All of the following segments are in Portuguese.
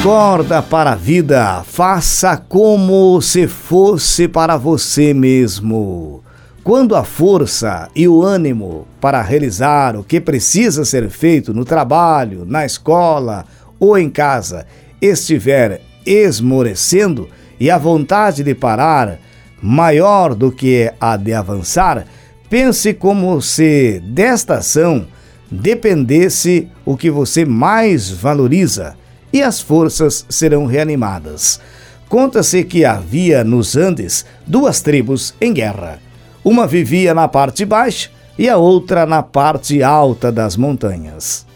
Acorda para a vida, faça como se fosse para você mesmo. Quando a força e o ânimo para realizar o que precisa ser feito no trabalho, na escola ou em casa estiver esmorecendo e a vontade de parar maior do que a de avançar, pense como se desta ação dependesse o que você mais valoriza e as forças serão reanimadas. Conta-se que havia nos Andes duas tribos em guerra. Uma vivia na parte baixa e a outra na parte alta das montanhas.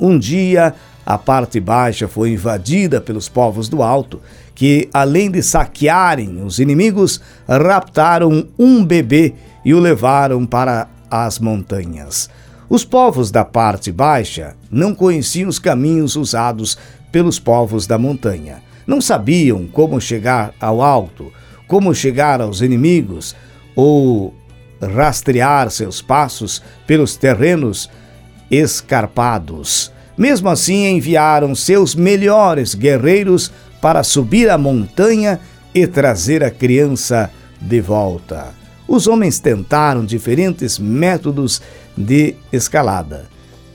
Um dia, a parte baixa foi invadida pelos povos do alto, que, além de saquearem os inimigos, raptaram um bebê e o levaram para as montanhas. Os povos da parte baixa não conheciam os caminhos usados pelos povos da montanha. Não sabiam como chegar ao alto, como chegar aos inimigos ou rastrear seus passos pelos terrenos escarpados. Mesmo assim, enviaram seus melhores guerreiros para subir a montanha e trazer a criança de volta. Os homens tentaram diferentes métodos de escalada.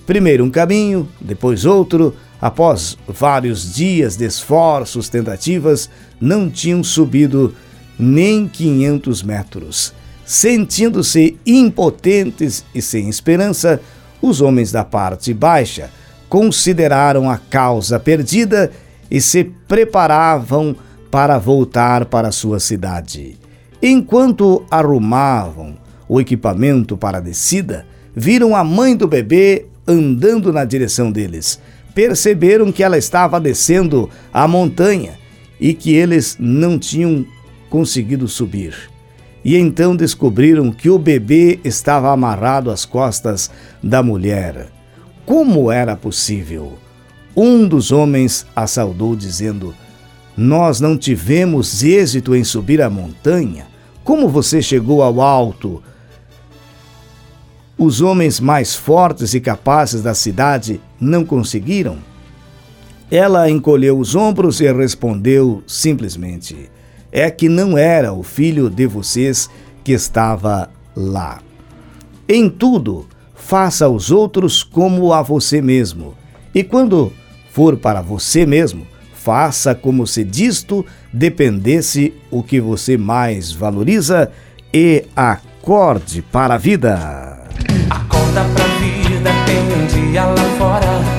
Primeiro um caminho, depois outro. Após vários dias de esforços, tentativas, não tinham subido nem 500 metros. Sentindo-se impotentes e sem esperança, os homens da parte baixa consideraram a causa perdida e se preparavam para voltar para sua cidade. Enquanto arrumavam o equipamento para a descida, viram a mãe do bebê andando na direção deles. Perceberam que ela estava descendo a montanha e que eles não tinham conseguido subir. E então descobriram que o bebê estava amarrado às costas da mulher. Como era possível? Um dos homens a saudou, dizendo: Nós não tivemos êxito em subir a montanha. Como você chegou ao alto? os homens mais fortes e capazes da cidade não conseguiram? Ela encolheu os ombros e respondeu simplesmente: É que não era o filho de vocês que estava lá. Em tudo, faça aos outros como a você mesmo. E quando for para você mesmo, faça como se disto dependesse o que você mais valoriza e acorde para a vida. Acorda pra vida, tem um dia lá fora